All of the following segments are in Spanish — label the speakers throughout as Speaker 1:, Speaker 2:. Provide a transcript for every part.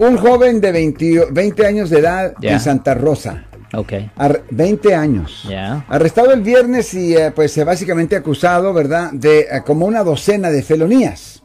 Speaker 1: Un joven de 20, 20 años de edad en Santa Rosa.
Speaker 2: Ok.
Speaker 1: Ar- 20 años.
Speaker 2: Ya.
Speaker 1: Arrestado el viernes y eh, pues eh, básicamente acusado, ¿verdad?, de eh, como una docena de felonías.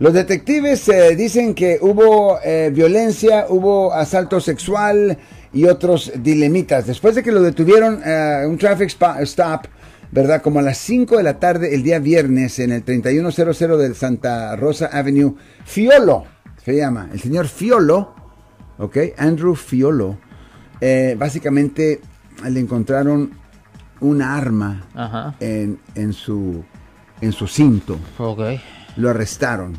Speaker 1: Los detectives eh, dicen que hubo eh, violencia, hubo asalto sexual y otros dilemitas. Después de que lo detuvieron, un traffic stop, ¿verdad? Como a las 5 de la tarde el día viernes en el 3100 del Santa Rosa Avenue, Fiolo, se llama, el señor Fiolo, ¿ok? Andrew Fiolo, eh, básicamente le encontraron un arma
Speaker 2: Ajá.
Speaker 1: en, en su, en su cinto.
Speaker 2: Ok.
Speaker 1: Lo arrestaron.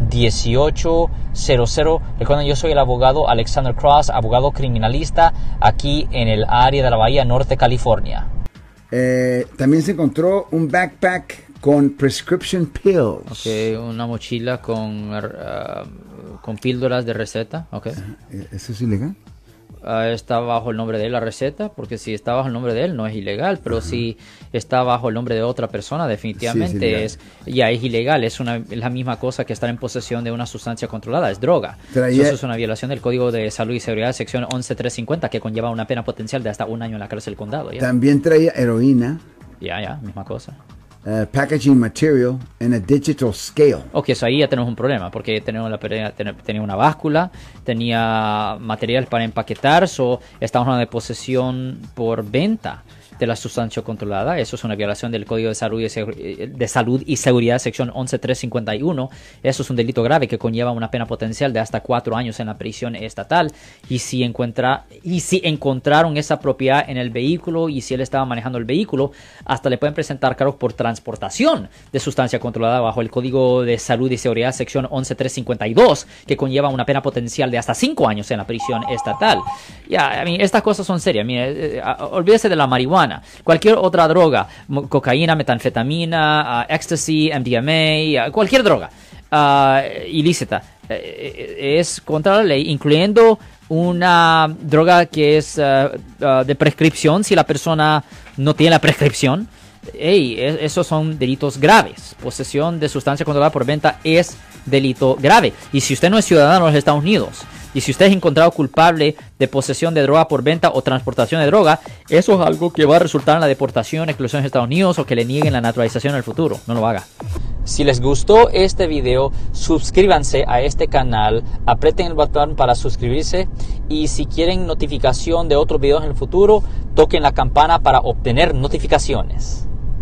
Speaker 3: 1-800-530-1800. Recuerden, yo soy el abogado Alexander Cross, abogado criminalista aquí en el área de la Bahía Norte, California.
Speaker 1: Eh, también se encontró un backpack con prescription pills.
Speaker 2: Ok, una mochila con, ah, con píldoras de receta. Ok.
Speaker 1: Eh, ¿Eso es ilegal?
Speaker 2: Ah, está bajo el nombre de él la receta, porque si está bajo el nombre de él no es ilegal, pero si está bajo el nombre de otra persona, definitivamente
Speaker 1: ilegal.
Speaker 2: es, ya es ilegal. Es, una, es la misma cosa que estar en posesión de una sustancia controlada, es droga.
Speaker 1: Traía-
Speaker 2: Eso es una violación del Código de Salud y Seguridad, sección 11350, que conlleva una pena potencial de hasta un año en la cárcel del condado. Ya,
Speaker 1: También traía heroína,
Speaker 2: ya, ya, misma cosa.
Speaker 1: Eh, packaging material, and a digital scale.
Speaker 2: Ok, eso ahí ya tenemos un problema, porque tenemos la, tenía una báscula, tenía material para empaquetar, so estamos hablando de posesión por venta la sustancia controlada. Eso es una violación del Código de Salud y, eh, Seguridad, sección 11351. Eso es un delito grave que conlleva una pena potencial de hasta cuatro años en la prisión estatal. Y si, encuentra, y si encontraron esa propiedad en el vehículo y si él estaba manejando el vehículo, hasta le pueden presentar cargos por transportación de sustancia controlada bajo el Código de Salud y Seguridad, sección 11352, que conlleva una pena potencial de hasta cinco años en la prisión estatal. Ya, a mí, estas cosas son serias. Eh, ah, olvídese de la marihuana. Cualquier otra droga, cocaína, metanfetamina, ah, ecstasy, MDMA, ah, cualquier droga ah, ilícita eh, eh, es contra la ley, incluyendo una droga que es de prescripción si la persona no tiene la prescripción. E- esos son delitos graves. Posesión de sustancia controlada por venta es delito grave. Y si usted no es ciudadano de los Estados Unidos, y si usted es encontrado culpable de posesión de droga por venta o transportación de droga, eso es algo que va a resultar en la deportación, exclusión de Estados Unidos o que le nieguen la naturalización en el futuro. No lo haga.
Speaker 3: Si les gustó este video, suscríbanse a este canal, aprieten el botón para suscribirse y si quieren notificación de otros videos en el futuro, toquen la campana para obtener notificaciones.